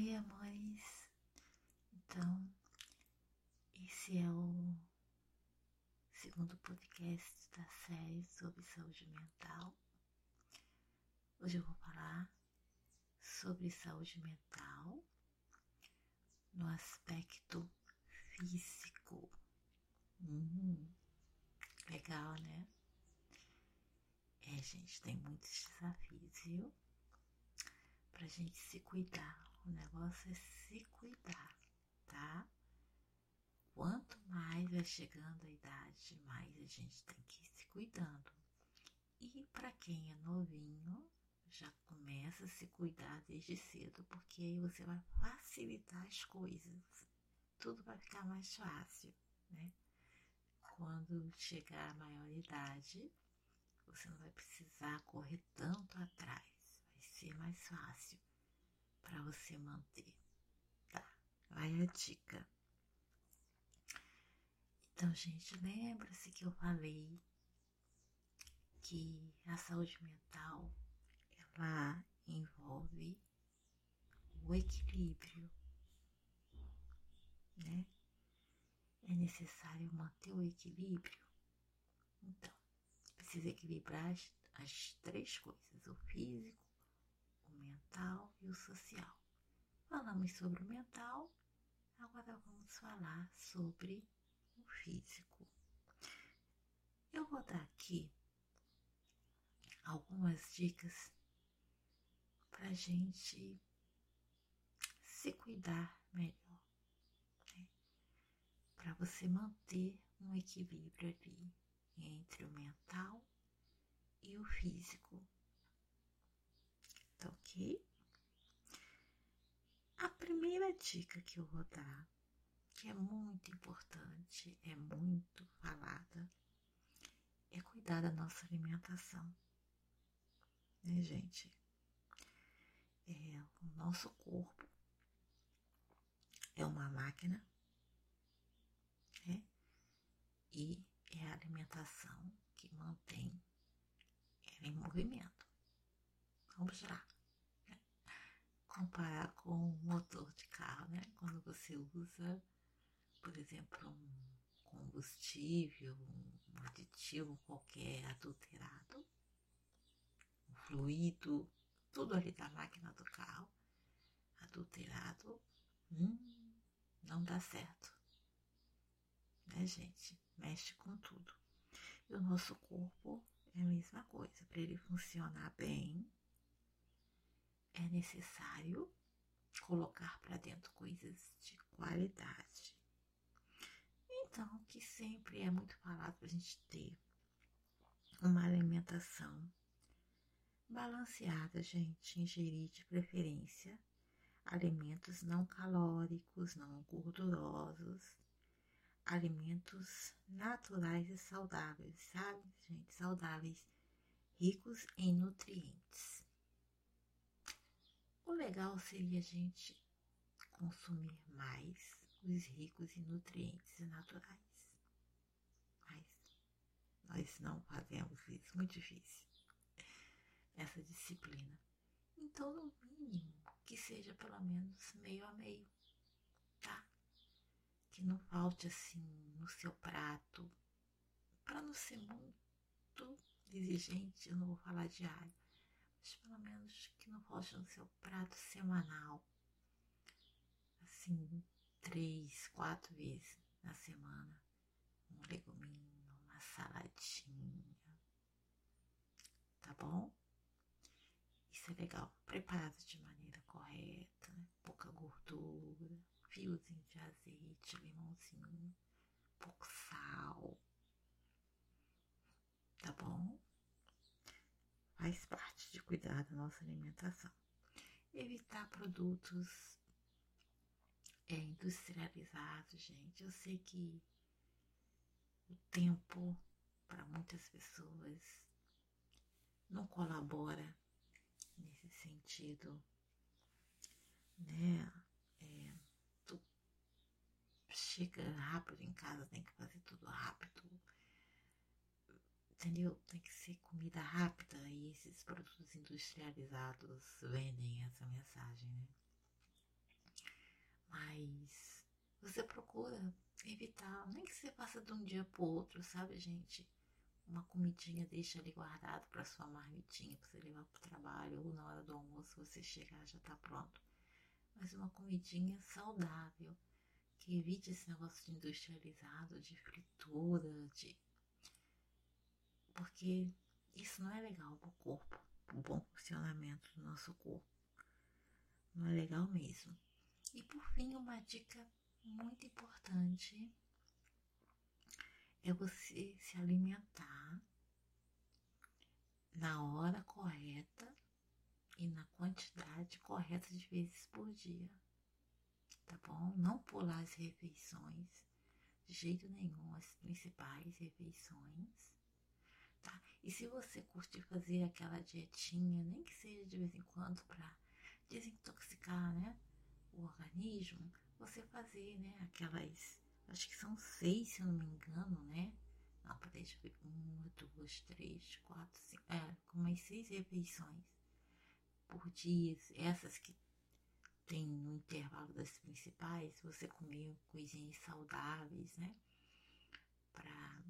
Oi, amores. Então, esse é o segundo podcast da série sobre saúde mental. Hoje eu vou falar sobre saúde mental no aspecto físico. Hum, legal, né? É, gente, tem muitos desafios, viu? Pra gente se cuidar. O negócio é se cuidar, tá? Quanto mais vai chegando a idade, mais a gente tem que ir se cuidando. E para quem é novinho, já começa a se cuidar desde cedo, porque aí você vai facilitar as coisas. Tudo vai ficar mais fácil, né? Quando chegar a maioridade, você não vai precisar correr tanto atrás, vai ser mais fácil para você manter. Tá? Vai a dica. Então, gente, lembra-se que eu falei que a saúde mental ela envolve o equilíbrio, né? É necessário manter o equilíbrio. Então, precisa equilibrar as, as três coisas: o físico, social. Falamos sobre o mental, agora vamos falar sobre o físico. Eu vou dar aqui algumas dicas para gente se cuidar melhor, né? para você manter um equilíbrio ali entre o mental e o físico. Tá ok? A primeira dica que eu vou dar, que é muito importante, é muito falada, é cuidar da nossa alimentação. Né, gente? É, o nosso corpo é uma máquina, né? E é a alimentação que mantém ela em movimento. Vamos lá. Comparar com um motor de carro, né? Quando você usa, por exemplo, um combustível, um aditivo qualquer adulterado, um fluido, tudo ali da máquina do carro, adulterado, hum, não dá certo. Né, gente? Mexe com tudo. E o nosso corpo é a mesma coisa. Para ele funcionar bem, é necessário colocar para dentro coisas de qualidade. Então, que sempre é muito falado para a gente ter uma alimentação balanceada, gente. Ingerir de preferência alimentos não calóricos, não gordurosos, alimentos naturais e saudáveis, sabe, gente? Saudáveis, ricos em nutrientes. O legal seria a gente consumir mais os ricos em nutrientes naturais. Mas nós não fazemos isso, muito difícil. Essa disciplina. Então, no mínimo, que seja pelo menos meio a meio, tá? Que não falte assim no seu prato, para não ser muito exigente, eu não vou falar diário, mas pelo menos que não falte no seu prato semanal, assim, três, quatro vezes na semana, um leguminho, uma saladinha, tá bom? Isso é legal, preparado de maneira correta, né? pouca gordura, fiozinho de azeite, limãozinho, pouco sal, tá bom? Faz parte de cuidar da nossa alimentação. Evitar produtos é, industrializados, gente. Eu sei que o tempo para muitas pessoas não colabora nesse sentido, né? É, tu chega rápido em casa, tem que fazer tudo rápido, entendeu? Tem que ser comida rápida e esses produtos industrializados vendem essa mensagem, né? Mas você procura evitar, nem que você faça de um dia pro outro, sabe, gente? Uma comidinha deixa ali guardado para sua marmitinha, para você levar pro trabalho, ou na hora do almoço você chegar já tá pronto. Mas uma comidinha saudável, que evite esse negócio de industrializado, de fritura, de. Porque isso não é legal pro corpo, pro bom funcionamento do nosso corpo. Não é legal mesmo. E por fim, uma dica muito importante é você se alimentar na hora correta e na quantidade correta de vezes por dia. Tá bom? Não pular as refeições, de jeito nenhum, as principais refeições. E se você curte fazer aquela dietinha, nem que seja de vez em quando para desintoxicar, né? o organismo, você fazer, né, aquelas, acho que são seis, se eu não me engano, né? Não, eu ver, uma, duas, três, quatro, cinco, é, com umas seis refeições por dia, essas que tem no intervalo das principais, você comer coisinhas saudáveis, né? Para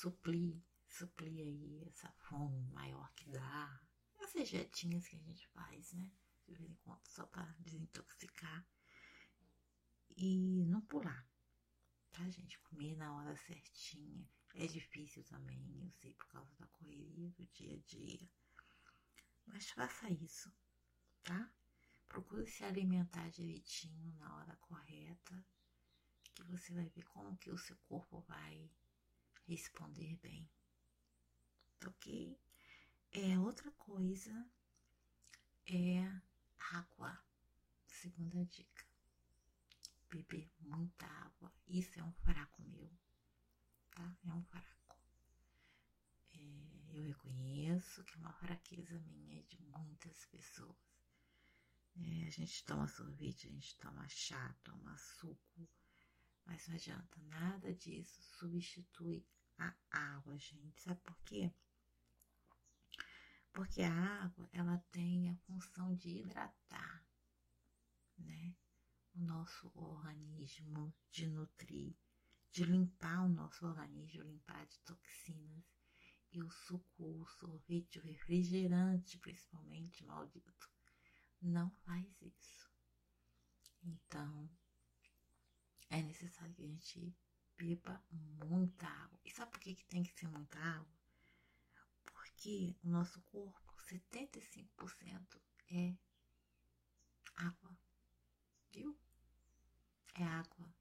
suprir, suprir aí essa fome maior que dá, essas jetinhas que a gente faz, né? de vez em quando, só para desintoxicar. E não pular, tá, gente? Comer na hora certinha. É difícil também, eu sei, por causa da correria do dia a dia. Mas faça isso, tá? Procure se alimentar direitinho na hora correta, que você vai ver como que o seu corpo vai responder bem. Ok? É outra coisa é Água. Segunda dica. Beber muita água. Isso é um fraco meu. Tá? É um fraco. É, eu reconheço que é uma fraqueza minha de muitas pessoas. É, a gente toma sorvete, a gente toma chá, toma suco, mas não adianta, nada disso substitui a água, gente. Sabe por quê? Porque a água, ela tem a função de hidratar, né? O nosso organismo, de nutrir, de limpar o nosso organismo, limpar de toxinas. E o suco, o sorvete, o refrigerante, principalmente, maldito, não faz isso. Então, é necessário que a gente beba muita água. E sabe por que, que tem que ser muita água? que o nosso corpo, 75% é água, viu? É água.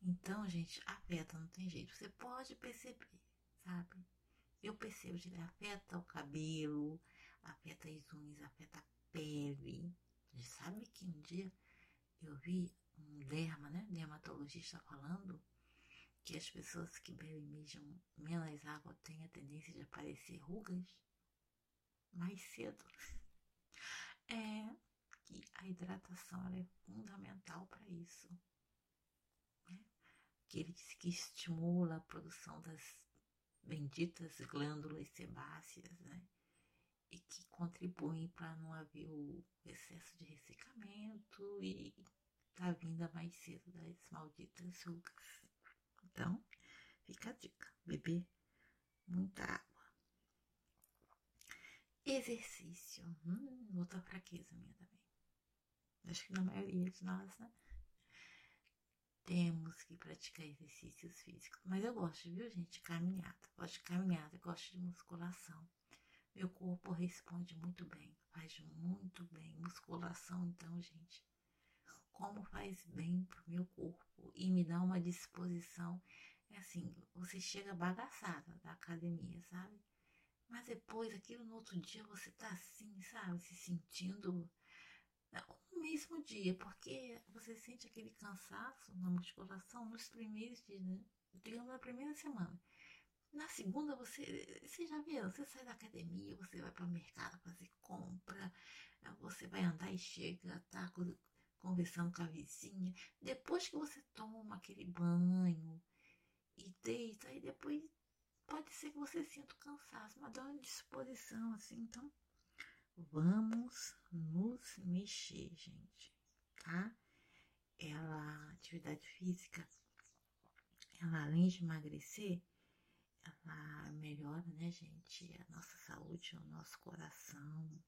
Então, gente, afeta, não tem jeito. Você pode perceber, sabe? Eu percebo que afeta o cabelo, afeta as unhas, afeta a pele. Você sabe que um dia eu vi um derma, né? Dermatologista falando que as pessoas que bebem menos água têm a tendência de aparecer rugas mais cedo. É que a hidratação é fundamental para isso. Né? Que ele diz que estimula a produção das benditas glândulas sebáceas, né? E que contribuem para não haver o excesso de ressecamento e da vinda mais cedo das malditas rugas. Então, fica a dica: beber muita água. Exercício. Hum, outra fraqueza minha também. Acho que na maioria de nós, né? Temos que praticar exercícios físicos. Mas eu gosto, viu, gente? Caminhada. Gosto de caminhada, gosto de musculação. Meu corpo responde muito bem, faz muito bem. Musculação, então, gente, como faz bem pro meu corpo e me dá uma disposição. É assim, você chega bagaçada da academia, sabe? Mas depois, aquilo no outro dia, você tá assim, sabe? Se sentindo o mesmo dia, porque você sente aquele cansaço na musculação nos primeiros dias, né? digamos na primeira semana. Na segunda, você, você já viu, você sai da academia, você vai para o mercado fazer compra, você vai andar e chega, tá conversando com a vizinha, depois que você toma aquele banho e deita, aí depois pode ser que você sinta o cansaço, mas dá uma disposição assim, então vamos nos mexer, gente. tá? Ela, atividade física, ela além de emagrecer, ela melhora, né, gente, a nossa saúde, o nosso coração.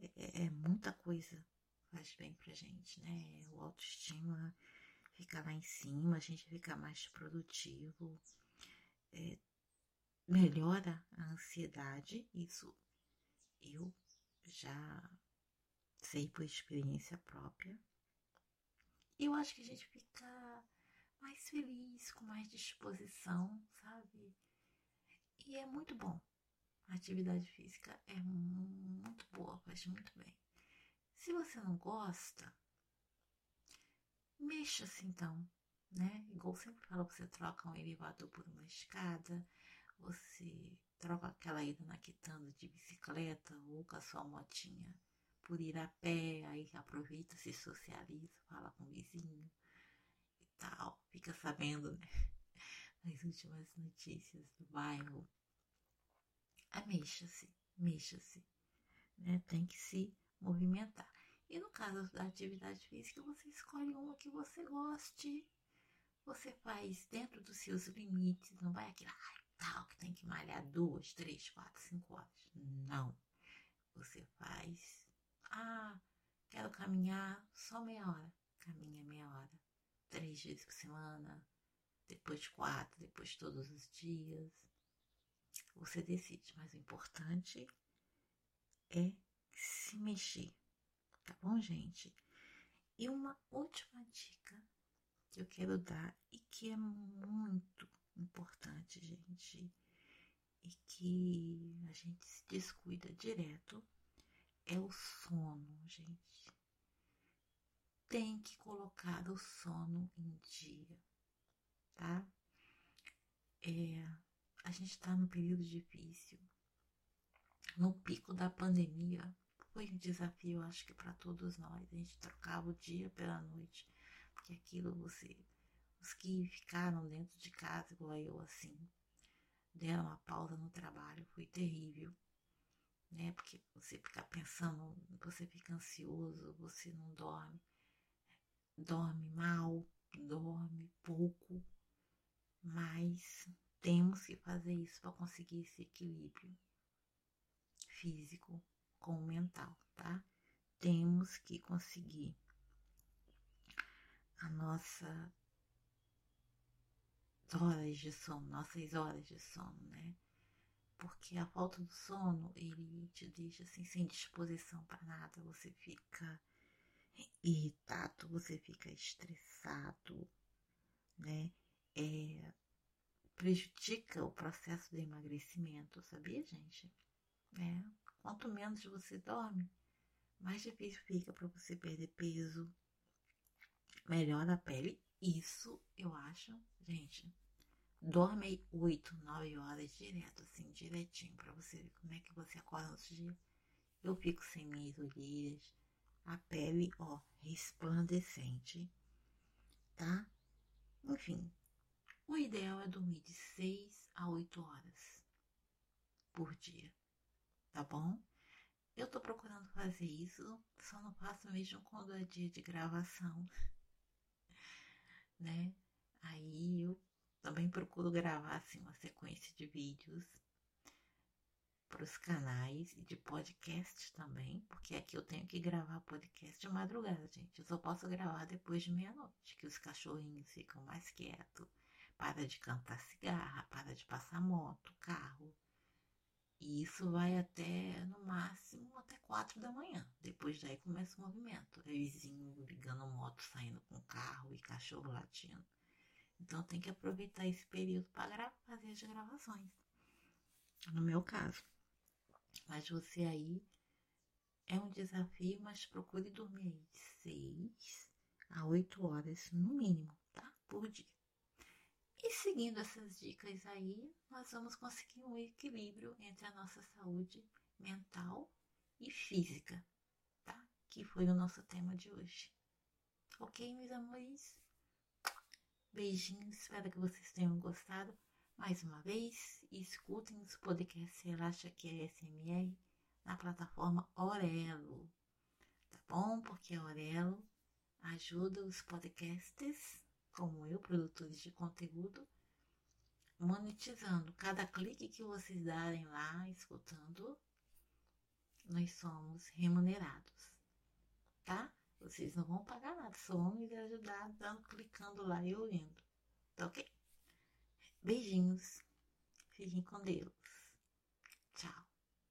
É, é, é muita coisa faz bem pra gente, né? O autoestima fica lá em cima, a gente fica mais produtivo, é, melhora a ansiedade, isso eu já sei por experiência própria. Eu acho que a gente fica mais feliz, com mais disposição, sabe? E é muito bom. A atividade física é muito boa, faz muito bem. Se você não gosta, mexa-se então, né? Igual sempre falo, você troca um elevador por uma escada, você troca aquela ida na quitanda de bicicleta ou com a sua motinha por ir a pé, aí aproveita, se socializa, fala com o vizinho e tal, fica sabendo, né? As últimas notícias do bairro. Ah, mexa-se, mexa-se, né? Tem que se movimentar. E no caso da atividade física, você escolhe uma que você goste, você faz dentro dos seus limites, não vai aquilo, ai, tal, que tem que malhar duas, três, quatro, cinco horas. Não. Você faz ah, quero caminhar só meia hora. Caminha meia hora. Três vezes por semana. Depois quatro, depois todos os dias. Você decide, mas o importante é se mexer. Tá bom, gente? E uma última dica que eu quero dar e que é muito importante, gente, e que a gente se descuida direto é o sono, gente. Tem que colocar o sono em dia, tá? É, a gente está num período difícil. No pico da pandemia, foi um desafio, acho que para todos nós. A gente trocava o dia pela noite, porque aquilo você. Os que ficaram dentro de casa, igual eu, assim, deram uma pausa no trabalho, foi terrível né? Porque você fica pensando, você fica ansioso, você não dorme, dorme mal, dorme pouco, mas temos que fazer isso para conseguir esse equilíbrio físico com o mental, tá? Temos que conseguir a nossa horas de sono, nossas horas de sono, né? porque a falta do sono ele te deixa assim sem disposição para nada, você fica irritado, você fica estressado, né? É, prejudica o processo de emagrecimento, sabia, gente? É, quanto menos você dorme, mais difícil fica para você perder peso, melhora a pele. Isso eu acho, gente, Dorme aí 8, 9 horas direto, assim, direitinho, pra você ver como é que você acorda outro dia. Eu fico sem minhas olheiras, a pele, ó, resplandecente, tá? Enfim, o ideal é dormir de 6 a 8 horas por dia, tá bom? Eu tô procurando fazer isso, só não faço mesmo quando é dia de gravação, né? Aí eu também procuro gravar assim uma sequência de vídeos para os canais e de podcast também, porque aqui eu tenho que gravar podcast de madrugada, gente. Eu só posso gravar depois de meia-noite, que os cachorrinhos ficam mais quietos, para de cantar cigarra, para de passar moto, carro. E isso vai até, no máximo, até quatro da manhã. Depois daí começa o movimento. É vizinho ligando moto, saindo com carro e cachorro latindo. Então tem que aproveitar esse período para fazer as gravações. No meu caso. Mas você aí é um desafio, mas procure dormir aí de 6 a 8 horas no mínimo, tá? Por dia. E seguindo essas dicas aí, nós vamos conseguir um equilíbrio entre a nossa saúde mental e física, tá? Que foi o nosso tema de hoje. Ok, meus amores? Beijinhos, espero que vocês tenham gostado mais uma vez. Escutem os podcasts Relaxa que é SMR na plataforma Orelo, tá bom? Porque a Orelo ajuda os podcasts, como eu, produtores de conteúdo, monetizando. Cada clique que vocês darem lá, escutando, nós somos remunerados, tá? Vocês não vão pagar nada, só vão me ajudar dando, clicando lá e ouvindo, tá ok? Beijinhos, fiquem com Deus.